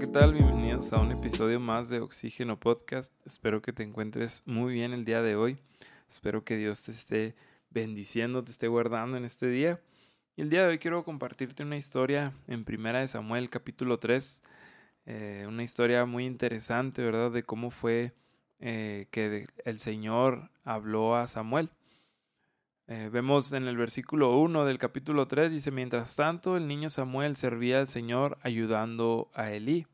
¿qué tal? Bienvenidos a un episodio más de Oxígeno Podcast. Espero que te encuentres muy bien el día de hoy. Espero que Dios te esté bendiciendo, te esté guardando en este día. Y el día de hoy quiero compartirte una historia en Primera de Samuel, capítulo 3. Eh, una historia muy interesante, ¿verdad? De cómo fue eh, que el Señor habló a Samuel. Eh, vemos en el versículo 1 del capítulo 3, dice, mientras tanto el niño Samuel servía al Señor ayudando a Elí.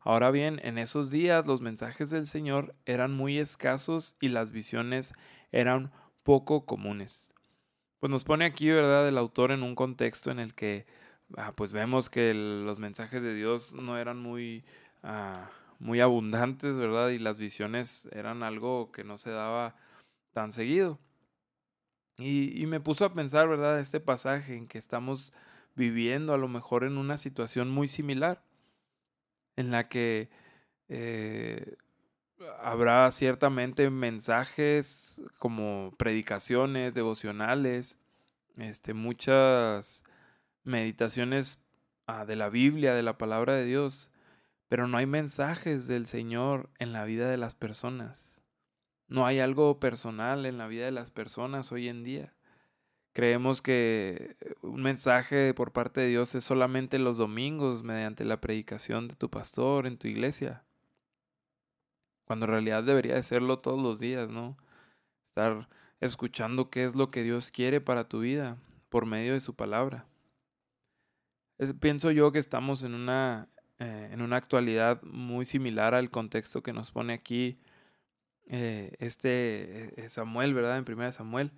Ahora bien, en esos días los mensajes del Señor eran muy escasos y las visiones eran poco comunes. Pues nos pone aquí, ¿verdad?, el autor en un contexto en el que, ah, pues vemos que los mensajes de Dios no eran muy, ah, muy abundantes, ¿verdad? Y las visiones eran algo que no se daba tan seguido. Y, me puso a pensar, ¿verdad?, este pasaje en que estamos viviendo a lo mejor en una situación muy similar, en la que eh, habrá ciertamente mensajes como predicaciones, devocionales, este, muchas meditaciones ah, de la Biblia, de la palabra de Dios, pero no hay mensajes del Señor en la vida de las personas. No hay algo personal en la vida de las personas hoy en día. Creemos que un mensaje por parte de Dios es solamente los domingos mediante la predicación de tu pastor en tu iglesia. Cuando en realidad debería de serlo todos los días, ¿no? Estar escuchando qué es lo que Dios quiere para tu vida por medio de su palabra. pienso yo que estamos en una, eh, en una actualidad muy similar al contexto que nos pone aquí eh, este eh, Samuel, ¿verdad? En primera Samuel.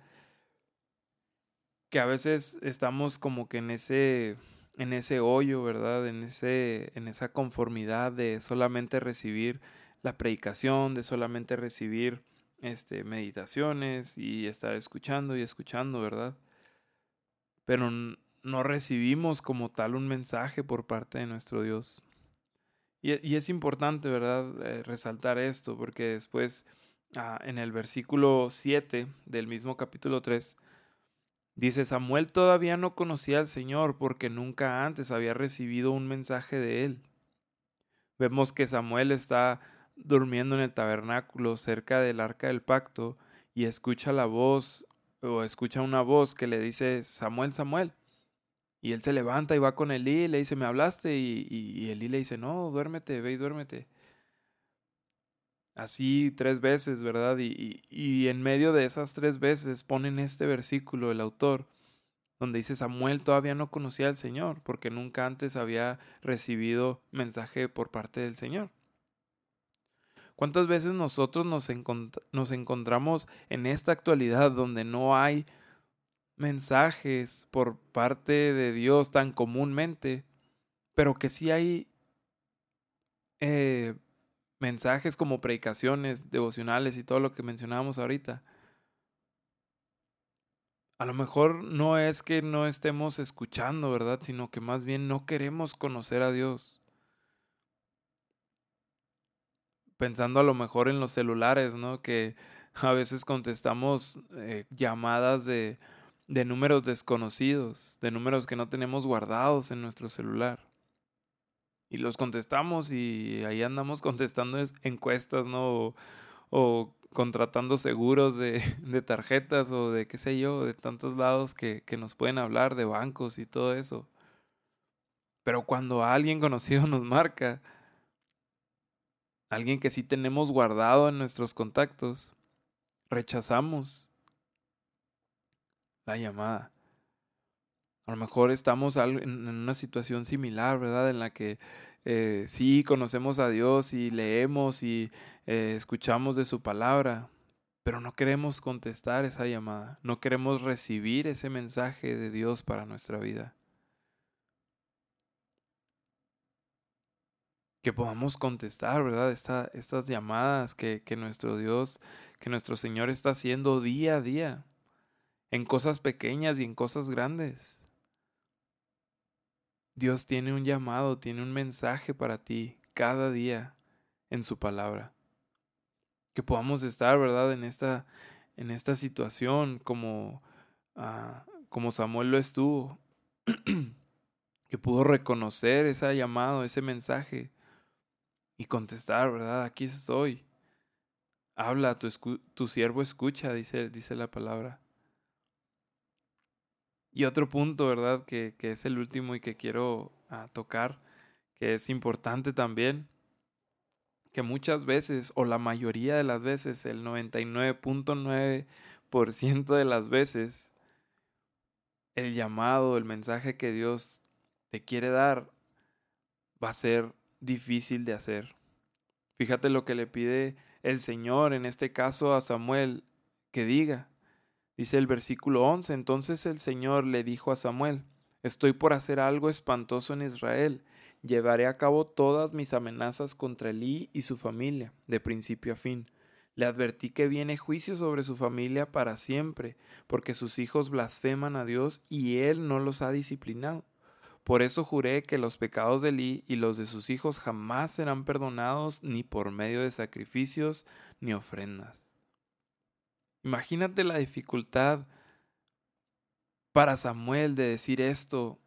Que a veces estamos como que en ese, en ese hoyo, ¿verdad? En, ese, en esa conformidad de solamente recibir la predicación, de solamente recibir este, meditaciones y estar escuchando y escuchando, ¿verdad? Pero no recibimos como tal un mensaje por parte de nuestro Dios. Y, es importante, ¿verdad?, eh, resaltar esto, porque después, ah, en el versículo 7 del mismo capítulo 3, dice, Samuel todavía no conocía al Señor porque nunca antes había recibido un mensaje de él. Vemos que Samuel está durmiendo en el tabernáculo cerca del arca del pacto y escucha la voz o escucha una voz que le dice, Samuel, Samuel. Y él se levanta y va con Elí y le dice, ¿me hablaste? Y, y, Elí le dice, no, duérmete, ve y duérmete. Así tres veces, ¿verdad? Y, y, en medio de esas tres veces ponen este versículo el autor, donde dice, Samuel todavía no conocía al Señor, porque nunca antes había recibido mensaje por parte del Señor. ¿Cuántas veces nosotros nos, nos encontramos en esta actualidad donde no hay mensajes por parte de Dios tan comúnmente, pero que sí hay eh, mensajes como predicaciones, devocionales y todo lo que mencionábamos ahorita. A lo mejor no es que no estemos escuchando, ¿verdad? Sino que más bien no queremos conocer a Dios. Pensando a lo mejor en los celulares, ¿no? Que a veces contestamos eh, llamadas de, de números desconocidos, de números que no tenemos guardados en nuestro celular. Y los contestamos y ahí andamos contestando encuestas, ¿no? O, contratando seguros de, de, tarjetas o de qué sé yo, de tantos lados que, que nos pueden hablar, de bancos y todo eso. Pero cuando alguien conocido nos marca, alguien que sí tenemos guardado en nuestros contactos, rechazamos la llamada. A lo mejor estamos en una situación similar, ¿verdad? En la que eh, sí conocemos a Dios y leemos y eh, escuchamos de su palabra, pero no queremos contestar esa llamada, no queremos recibir ese mensaje de Dios para nuestra vida. Que podamos contestar, ¿verdad? estas llamadas que, que nuestro Dios, que nuestro Señor está haciendo día a día en cosas pequeñas y en cosas grandes. Dios tiene un llamado, tiene un mensaje para ti cada día en su palabra. Que podamos estar, ¿verdad?, en esta, en esta situación como, ah, como Samuel lo estuvo. que pudo reconocer ese llamado, ese mensaje y contestar, ¿verdad? Aquí estoy. Habla, tu, tu siervo escucha, dice, dice la palabra. Y otro punto, ¿verdad? Que, que es el último y que quiero ah, tocar, que es importante también, que muchas veces, o la mayoría de las veces, el 99.9% de las veces, el llamado, el mensaje que Dios te quiere dar va a ser difícil de hacer. Fíjate lo que le pide el Señor, en este caso a Samuel, que diga. Dice el versículo 11, entonces el Señor le dijo a Samuel, estoy por hacer algo espantoso en Israel, llevaré a cabo todas mis amenazas contra Elí y su familia, de principio a fin. Le advertí que viene juicio sobre su familia para siempre, porque sus hijos blasfeman a Dios y él no los ha disciplinado. Por eso juré que los pecados de Elí y los de sus hijos jamás serán perdonados ni por medio de sacrificios ni ofrendas. Imagínate la dificultad para Samuel de decir esto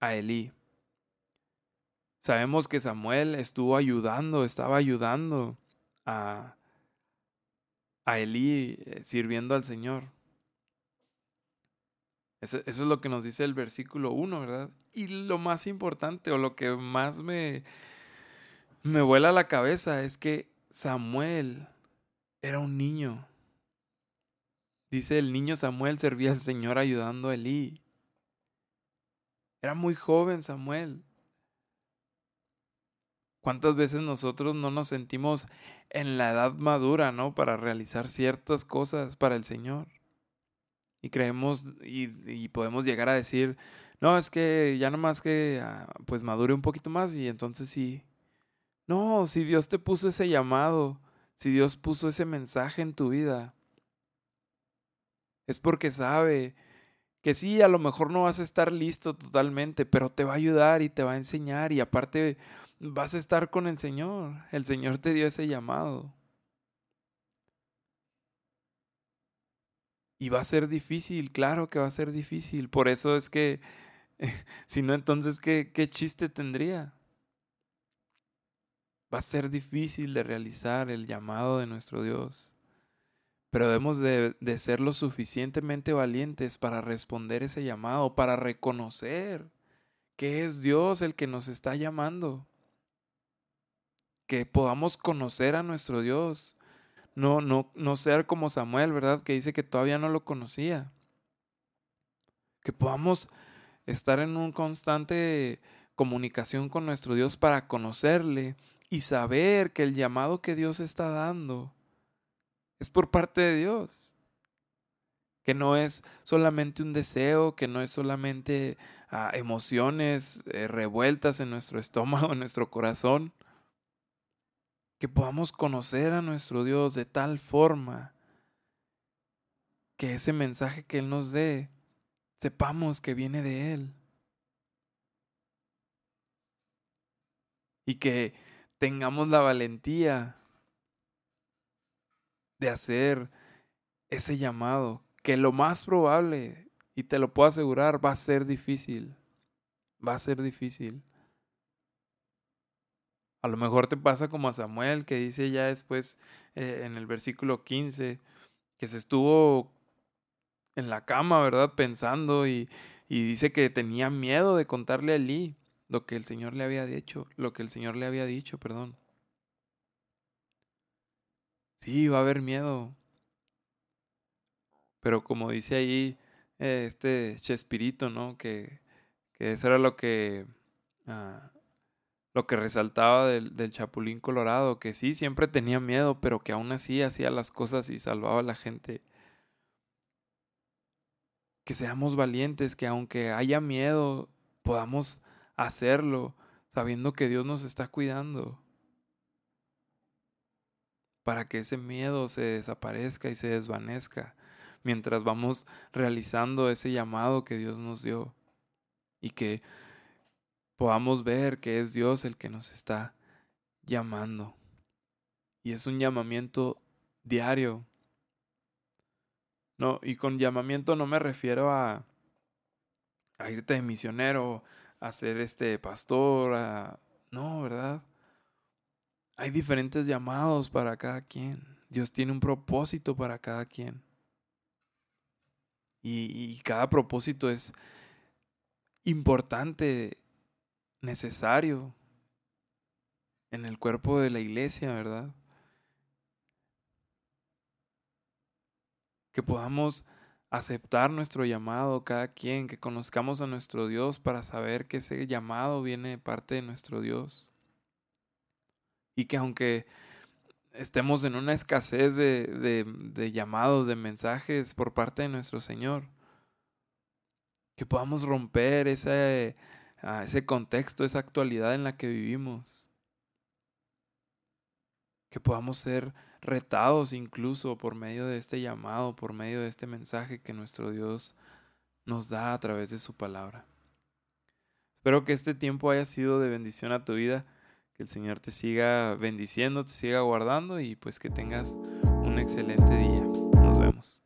a Elí. Sabemos que Samuel estuvo ayudando, estaba ayudando a, a Elí eh, sirviendo al Señor. Eso, es lo que nos dice el versículo 1, ¿verdad? Y lo más importante o lo que más me, me vuela la cabeza es que Samuel era un niño. Dice el niño Samuel servía al Señor ayudando a Elí. Era muy joven Samuel. ¿Cuántas veces nosotros no nos sentimos en la edad madura, ¿no? Para realizar ciertas cosas para el Señor y creemos y, podemos llegar a decir, no, es que ya nomás que ah, pues madure un poquito más y entonces sí. No, si Dios te puso ese llamado, si Dios puso ese mensaje en tu vida, es porque sabe que sí, a lo mejor no vas a estar listo totalmente, pero te va a ayudar y te va a enseñar y aparte vas a estar con el Señor. El Señor te dio ese llamado. Y va a ser difícil, claro que va a ser difícil. Por eso es que, si no, entonces, ¿qué, ¿qué chiste tendría? Va a ser difícil de realizar el llamado de nuestro Dios. Pero debemos de, de, ser lo suficientemente valientes para responder ese llamado, para reconocer que es Dios el que nos está llamando. Que podamos conocer a nuestro Dios, no, no, no ser como Samuel, ¿verdad? Que dice que todavía no lo conocía. Que podamos estar en un constante comunicación con nuestro Dios para conocerle y saber que el llamado que Dios está dando es por parte de Dios. Que no es solamente un deseo, que no es solamente ah, emociones eh, revueltas en nuestro estómago, en nuestro corazón, que podamos conocer a nuestro Dios de tal forma que ese mensaje que Él nos dé, sepamos que viene de Él. Y que tengamos la valentía de hacer ese llamado, que lo más probable, y te lo puedo asegurar, va a ser difícil. Va a ser difícil. A lo mejor te pasa como a Samuel, que dice ya después eh, en el versículo 15, que se estuvo en la cama, ¿verdad? Pensando y, y dice que tenía miedo de contarle a Elí lo que el Señor le había dicho, lo que el Señor le había dicho, perdón. Sí, va a haber miedo. Pero como dice ahí eh, este Chespirito, ¿no? Que, que eso era lo que ah, lo que resaltaba del, del, Chapulín Colorado, que sí, siempre tenía miedo, pero que aún así hacía las cosas y salvaba a la gente. Que seamos valientes, que aunque haya miedo, podamos hacerlo, sabiendo que Dios nos está cuidando. Para que ese miedo se desaparezca y se desvanezca mientras vamos realizando ese llamado que Dios nos dio. Y que podamos ver que es Dios el que nos está llamando. Y es un llamamiento diario. No, y con llamamiento no me refiero a, a irte de misionero, a ser este pastor, a, no, ¿verdad? Hay diferentes llamados para cada quien. Dios tiene un propósito para cada quien. Y, y cada propósito es importante, necesario en el cuerpo de la iglesia, ¿verdad? Que podamos aceptar nuestro llamado cada quien, que conozcamos a nuestro Dios para saber que ese llamado viene de parte de nuestro Dios. Y que aunque estemos en una escasez de, de, llamados, de mensajes por parte de nuestro Señor, que podamos romper ese, ah, ese contexto, esa actualidad en la que vivimos. Que podamos ser retados incluso por medio de este llamado, por medio de este mensaje que nuestro Dios nos da a través de su palabra. Espero que este tiempo haya sido de bendición a tu vida, que el Señor te siga bendiciendo, te siga guardando y pues que tengas un excelente día. Nos vemos.